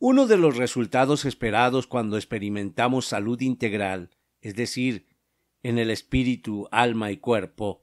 Uno de los resultados esperados cuando experimentamos salud integral, es decir, en el espíritu, alma y cuerpo,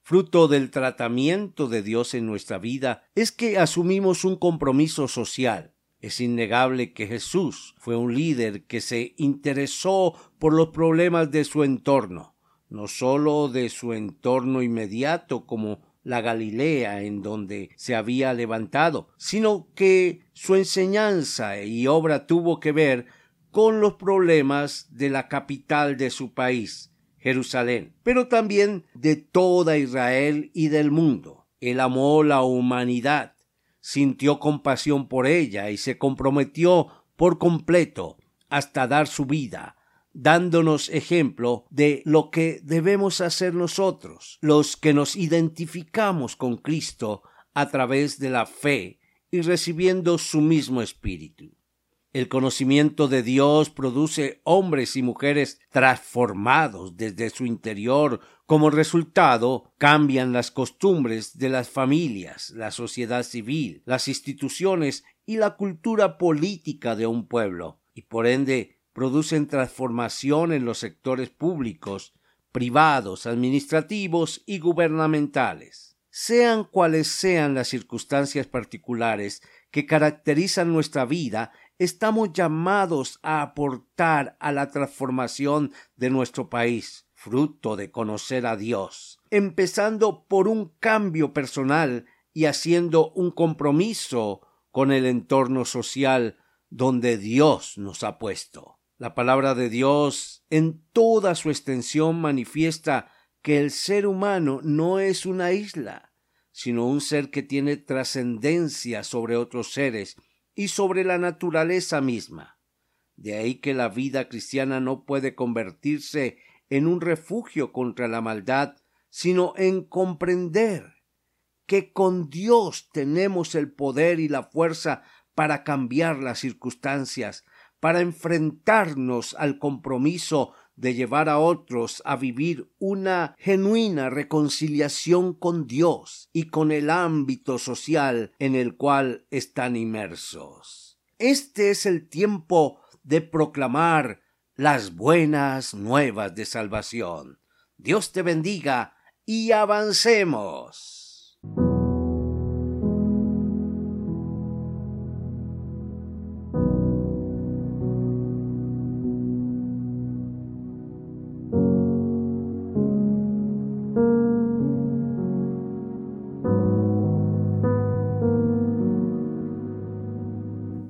fruto del tratamiento de Dios en nuestra vida, es que asumimos un compromiso social. Es innegable que Jesús fue un líder que se interesó por los problemas de su entorno, no sólo de su entorno inmediato como la Galilea en donde se había levantado, sino que su enseñanza y obra tuvo que ver con los problemas de la capital de su país, Jerusalén, pero también de toda Israel y del mundo. Él amó la humanidad, sintió compasión por ella y se comprometió por completo hasta dar su vida dándonos ejemplo de lo que debemos hacer nosotros, los que nos identificamos con Cristo a través de la fe y recibiendo su mismo espíritu. El conocimiento de Dios produce hombres y mujeres transformados desde su interior. Como resultado, cambian las costumbres de las familias, la sociedad civil, las instituciones y la cultura política de un pueblo, y por ende producen transformación en los sectores públicos, privados, administrativos y gubernamentales. Sean cuales sean las circunstancias particulares que caracterizan nuestra vida, estamos llamados a aportar a la transformación de nuestro país, fruto de conocer a Dios, empezando por un cambio personal y haciendo un compromiso con el entorno social donde Dios nos ha puesto. La palabra de Dios en toda su extensión manifiesta que el ser humano no es una isla, sino un ser que tiene trascendencia sobre otros seres y sobre la naturaleza misma. De ahí que la vida cristiana no puede convertirse en un refugio contra la maldad, sino en comprender que con Dios tenemos el poder y la fuerza para cambiar las circunstancias, para enfrentarnos al compromiso de llevar a otros a vivir una genuina reconciliación con Dios y con el ámbito social en el cual están inmersos. Este es el tiempo de proclamar las buenas nuevas de salvación. Dios te bendiga y avancemos.